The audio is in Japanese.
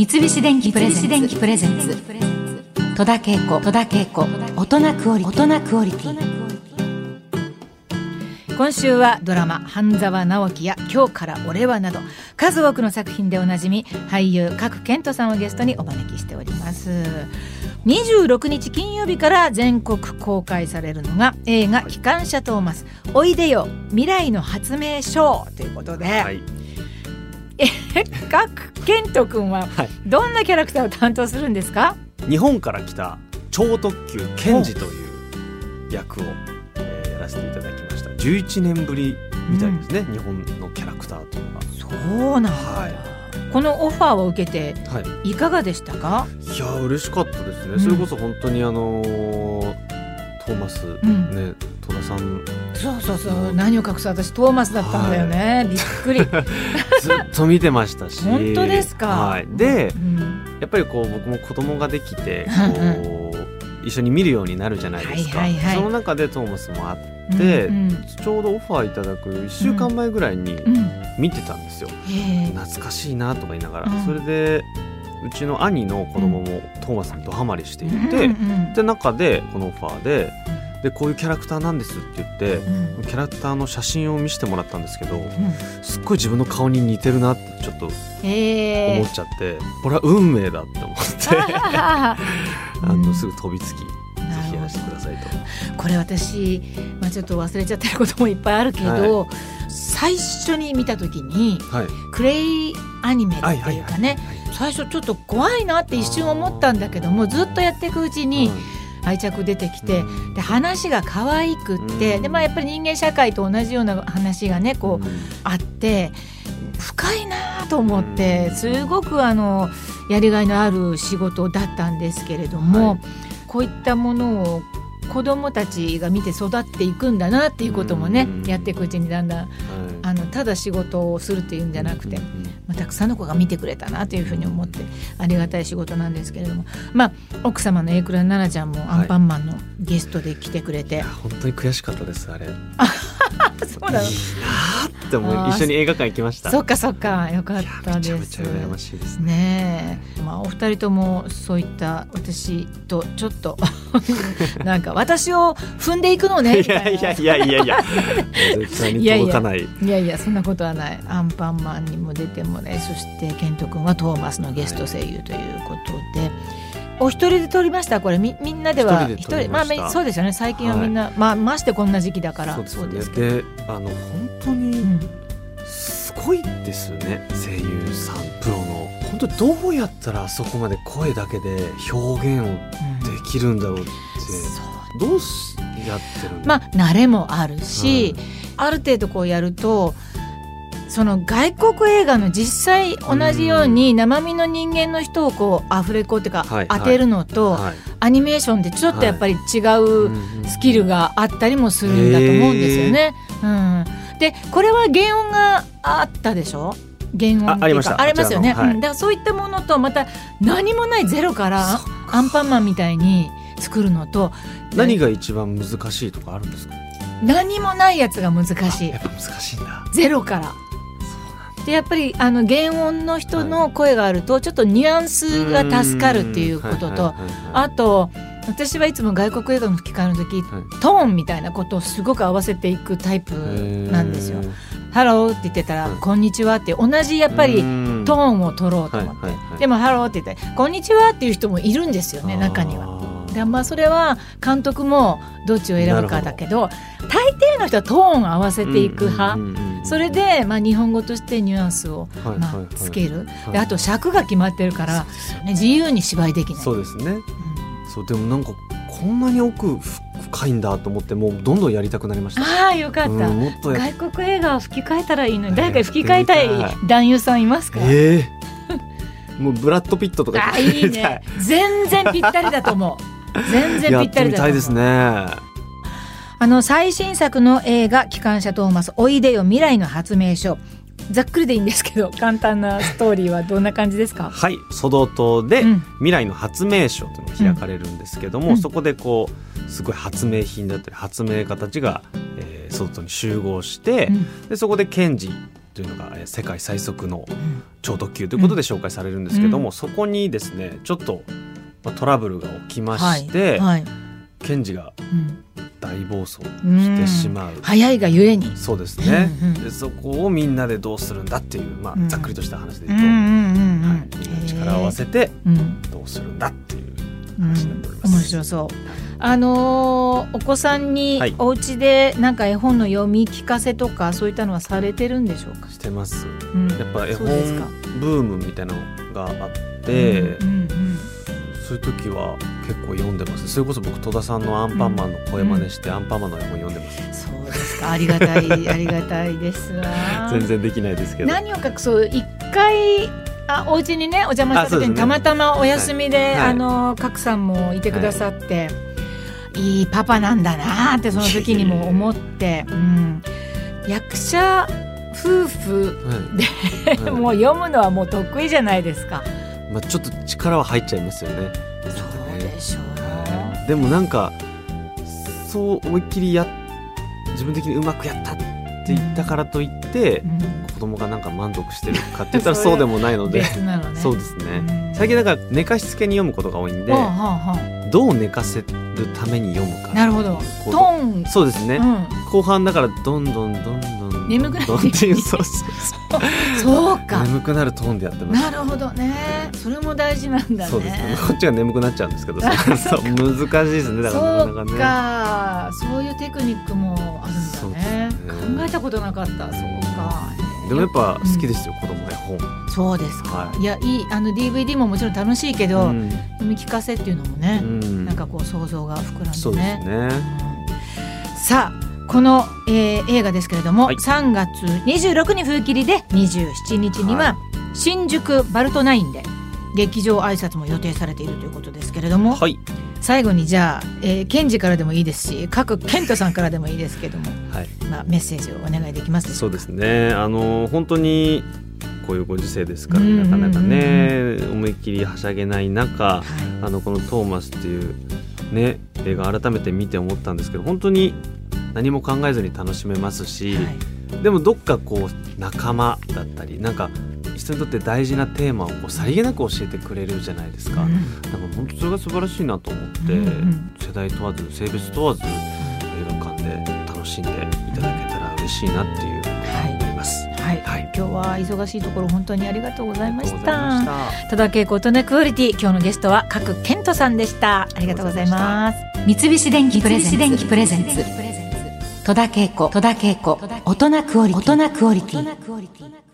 三菱電機プレゼンツ戸田恵子。戸田恵子。大人クオリティ今週はドラマ「半沢直樹」や「今日から俺は」など数多くの作品でおなじみ俳優角健人さんをゲストにお招きしております26日金曜日から全国公開されるのが映画「機関車トーマスおいでよ未来の発明書」ということで、はい健人君はどんなキャラクターを担当するんですか、日本から来た超特急ケンジという役を、えーやらせていただきました。11年ぶりみたいですね、日本のキャラクターというのがそうなんだ、はい。このオファーを受けてはい。いかがでしたか、いやー嬉しかったですね、うん。それこそ本当にあのートーマス、ん。ね戸田さん。そうそうそう。何を隠す私トーマスだったんだよね、びっくり、ずっと見てましたし。本当ですか、はい、でうん。やっぱりこう僕も子供ができてうん。こう一緒に見るようになるじゃないですか、はいはいはい。その中でトーマスもあって、うんうん。ちょうどオファーいただく1週間前ぐらいにうん。見てたんですよ、へえ。懐かしいなとか言いながら、うん。それでうちの兄の子供もトーマスにドハマりしていて、うんうん。で中でこのオファーででこういうキャラクターなんですって言って、うん。キャラクターの写真を見せてもらったんですけどうん。すっごい自分の顔に似てるなってちょっと思っちゃって、これは運命だって思って あのすぐ飛びつき、ぜひやらせてくださいと。これ私、まあ、ちょっと忘れちゃってることもいっぱいあるけど、最初に見た時にはい、クレイアニメっていうかね、はいはいはい最初ちょっと怖いなって一瞬思ったんだけどもずっとやっていくうちに愛着出てきて、うん。で話が可愛くって、うん。でまあやっぱり人間社会と同じような話がねこう、うん。あって深いなと思ってうん。すごくあのやりがいのある仕事だったんですけれども、はい。こういったものを子どもたちが見て育っていくんだなっていうこともね、うん。やっていくうちにだんだんはいあのただ仕事をするっていうんじゃなくて、うんまあ、たくさんの子が見てくれたなというふうに思ってありがたい仕事なんですけれども、まあ、奥様の榮倉奈々ちゃんもアンパンマンのゲストで来てくれて、いや本当に悔しかったですあれ。いいそうなの。なーって思い一緒に映画館行きました。そっかそっか。よかっいやめちゃめたですちゃ羨ましいです。ね。まあ、お二人ともそういった私とちょっと なんか私を踏んでいくのねみいたいな。やいやいやいやいや。い。いやいやそんなことはない。アンパンマンにも出てもねそして健人君はトーマスのゲスト声優ということで、お一人で撮りました？これみみんなでは。一人まあそうですよね。最近はみんな、まあましてこんな時期だから。そうですね。であの本当うにん、すごいですよね。声優さんプロの。本当どうやったらあそこまで声だけで表現をできるんだろうって。そう。どうしやってるまあ慣れもあるし、ある程度こうやるとその外国映画の実際同じように生身の人間の人をこうアフレコっていうかはい当てるのと、はい。アニメーションでちょっとやっぱり違うスキルががあったりもするんだと思うんですよね。うん、でこれは原音があったでしょ？原音っていうか。ありますよね、はい。うん。だからそういったものとまた何もないゼロからアンパンマンみたいに作るのと何が一番難しいとかあるんですか？何もないやつが難しい。やっぱ難しいんだ。ゼロから。でやっぱりあの原音の人の声があるとちょっとニュアンスが助かるっていうこととあと私はいつも外国映画の吹き替えの時トーンみたいなことをすごく合わせていくタイプなんですよ。ハローって言ってたら、うんこんにちはって同じやっぱりトーーンを取ろうと思って、はいはいはい。でもハローって言ってこんにちはっていう人もいるんですよね中には。はでまあそれは監督もどっちを選ぶかだけど大抵の人はトーンを合わせていく派、それで、まあ、日本語としてニュアンスを、まあつける、はい。であと尺が決まってるから、ね、自由に芝居できない。そうですね。うん。そうでもなんかこんなに奥深いんだと思ってもうどんどんやりたくなりました。ああよかった、うんもっ外国映画を吹き替えたらいいのにね誰か吹き替えたい男優さんいますか、ええ もうブラッド・ピットとか。あいいね。全然ぴったりだと思う。全然やぴった ってみたいりだと思うですねあの最新作の映画「機関車トーマスおいでよ未来の発明書」ざっくりでいいんですけど 簡単なストーリーはどんな感じですか？はいソド島でうん。未来の発明賞というのが開かれるんですけども、うん。そこでこうすごい発明品だったり発明家たちが、えー、ソド島に集合して、うん。でそこでケンジというのがえー世界最速の超特急ということで紹介されるんですけども、うん。そこにですねちょっと、まあ、トラブルが起きまして、はい。検事がうん大暴走しうんてしまう。早いがゆえに。そうですね、うんうんでそこをみんなでどうするんだっていう、まあうんざっくりとした話でうんう言うと、んうんうんはい、みんなで力を合わせてうんどうするんだっていううん話になっております。面白そう。あのーお子さんにはいお家でなんか絵本の読み聞かせとかそういったのはされてるんでしょうか？してます。うんやっぱ絵本ブームみたいなのがあって、うんうんそういう時は結構読んでます。それこそ僕戸田さんのアンパンマンの声真似して、アンパンマンの絵本読んでます。うんそうですか。ありがたいありがたいですわ。全然できないですけど。何を隠そう一回あお家にねお邪魔した時に、ねたまたまお休みで、はいあの角さんもいてくださって、い、いパパなんだなってその時にも思って、うん、役者夫婦はいで、はい もう読むのはもう得意じゃないですか。まあちょっと力は入っちゃいますよね。そうでしょう。でもなんかそう思いっきりや自分的にうまくやったって言ったからといって、うん。子供がなんか満足してるかって言ったら そうでもないので。ね。そうですね、うん。最近だから寝かしつけに読むことが多いんで、はあはあはどう寝かせるために読むかあなるほど。そうですね、うん。後半だからどんどんどんどん眠くなってどんどんっていうそうそうそうか。眠くなるトーンでやってますなるほどね。それも大事なんだね。そうですねこっちが眠くなっちゃうんですけど そうそう難しいですねだからなそうかなかねか、そういうテクニックもあるんそうだねね考えたことなかった。そうか。でもやっぱ好きですよ、子供絵本そうですか。はいい、や、いい、あの DVD ももちろん楽しいけど、うん読み聞かせっていうのもね、うんなんかこう想像が膨らんでね。そうですねうんさあ。この、えー映画ですけれども、はい。3月26日風切りで27日には、は新宿バルトナインで劇場挨拶も予定されているということですけれども、はい。最後にじゃあ、えー、ケンジからでもいいですし各ケントさんからでもいいですけども、はい。まあ、メッセージをお願いできますでしょそうですね。あの本当にこういうご時世ですから、なかなかね思いっきりはしゃげない中はい。あのこの「トーマス」っていうね映画改めて見て思ったんですけど本当に何も考えずに楽しめますし、はい。でもどっかこう仲間だったりなんか人にとって大事なテーマをこうさりげなく教えてくれるじゃないですか。うん。なんか本当それが素晴らしいなと思って、うんうん世代問わず性別問わず映画館で楽しんでいただけたら嬉しいなっていう思います。はい、はい。今日は忙しいところ本当にありがとうございました。戸田恵子大人クオリティ今日のゲストは角健人さんでした。ありがとうございます。三菱電機プレゼンツ戸田恵子大人クオリティ